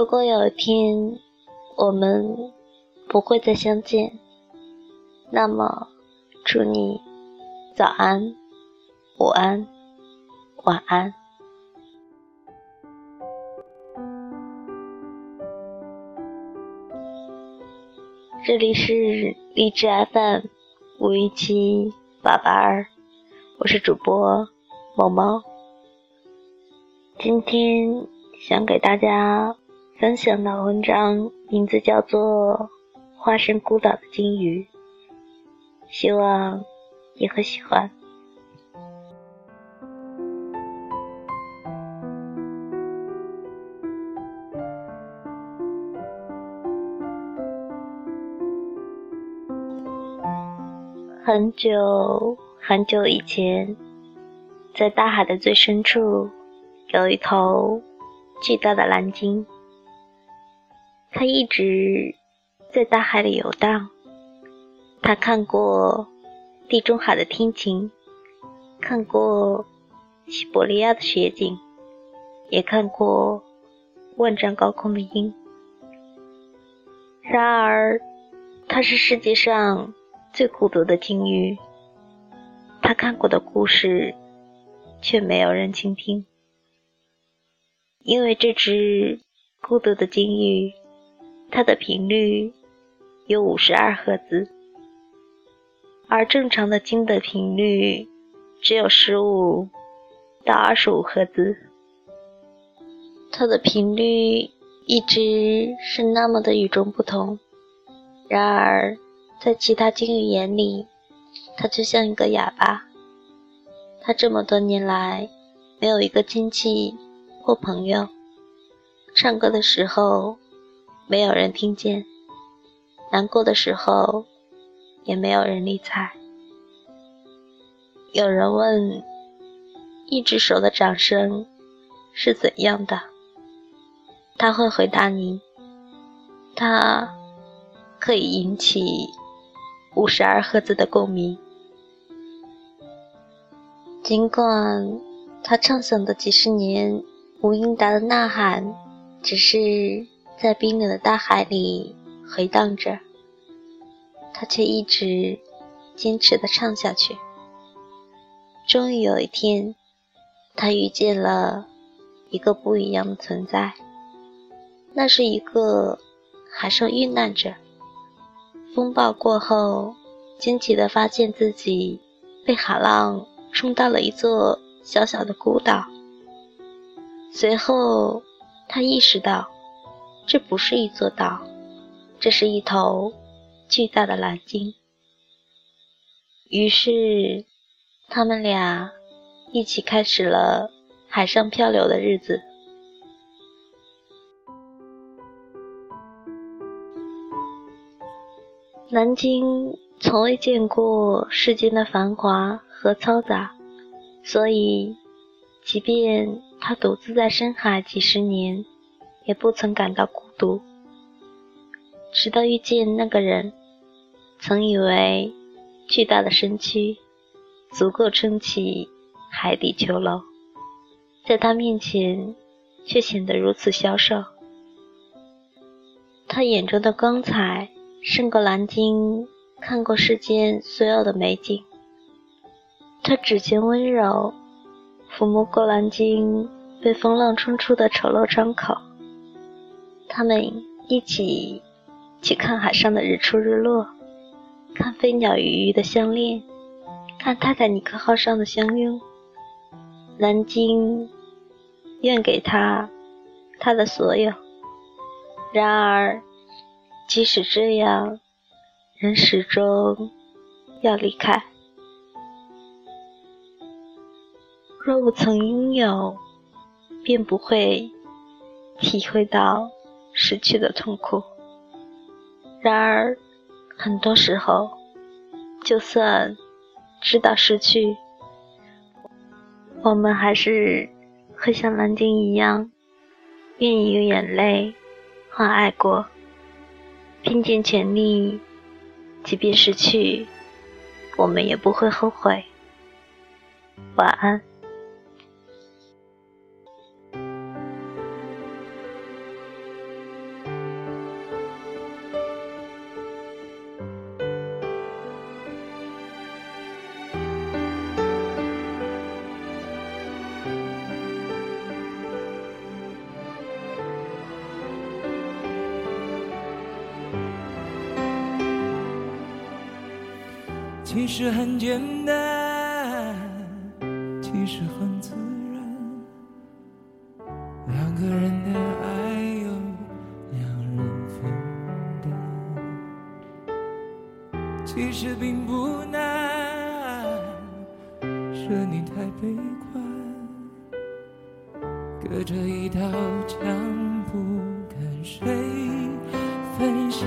如果有一天我们不会再相见，那么祝你早安、午安、晚安。这里是荔枝 FM 五一七八八二，我是主播毛毛。今天想给大家分享的文章名字叫做《化身孤岛的鲸鱼》，希望你会喜欢。很久很久以前，在大海的最深处。有一头巨大的蓝鲸，它一直在大海里游荡。它看过地中海的天晴，看过西伯利亚的雪景，也看过万丈高空的鹰。然而，它是世界上最孤独的鲸鱼。它看过的故事，却没有人倾听。因为这只孤独的鲸鱼，它的频率有五十二赫兹，而正常的鲸的频率只有十五到二十五赫兹。它的频率一直是那么的与众不同。然而，在其他鲸鱼眼里，它就像一个哑巴。它这么多年来没有一个亲戚。或朋友唱歌的时候，没有人听见；难过的时候，也没有人理睬。有人问：一只手的掌声是怎样的？他会回答你：它可以引起五十二赫兹的共鸣。尽管他唱响的几十年。吴英达的呐喊，只是在冰冷的大海里回荡着，他却一直坚持地唱下去。终于有一天，他遇见了一个不一样的存在，那是一个海上遇难者，风暴过后，惊奇地发现自己被海浪冲到了一座小小的孤岛。随后，他意识到，这不是一座岛，这是一头巨大的蓝鲸。于是，他们俩一起开始了海上漂流的日子。蓝鲸从未见过世间的繁华和嘈杂，所以，即便。他独自在深海几十年，也不曾感到孤独。直到遇见那个人，曾以为巨大的身躯足够撑起海底囚楼，在他面前却显得如此消瘦。他眼中的光彩胜过蓝鲸看过世间所有的美景。他指尖温柔。抚摸过蓝鲸被风浪冲出的丑陋伤口，他们一起去看海上的日出日落，看飞鸟与鱼的相恋，看泰坦尼克号上的相拥。蓝鲸愿给他他的所有，然而即使这样，人始终要离开。若不曾拥有，便不会体会到失去的痛苦。然而，很多时候，就算知道失去，我们还是会像蓝鲸一样，愿意用眼泪换爱过，拼尽全力，即便失去，我们也不会后悔。晚安。其实很简单，其实很自然。两个人的爱由两人分担，其实并不难，是你太悲观，隔着一道墙，不跟谁分享，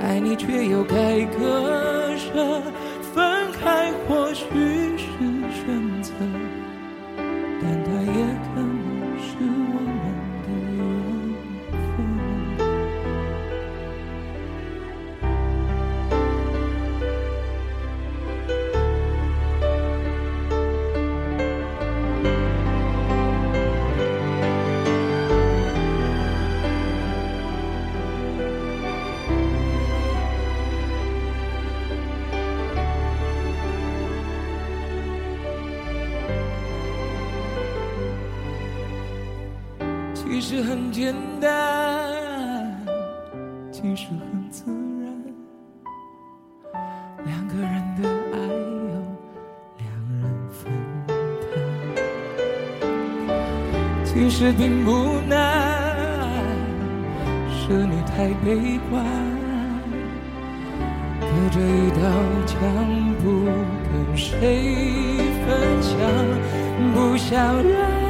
爱你却又该割舍，分开或许其实很简单，其实很自然。两个人的爱由两人分担，其实并不难，是你太悲观，隔着一道墙，不跟谁分享，不想让。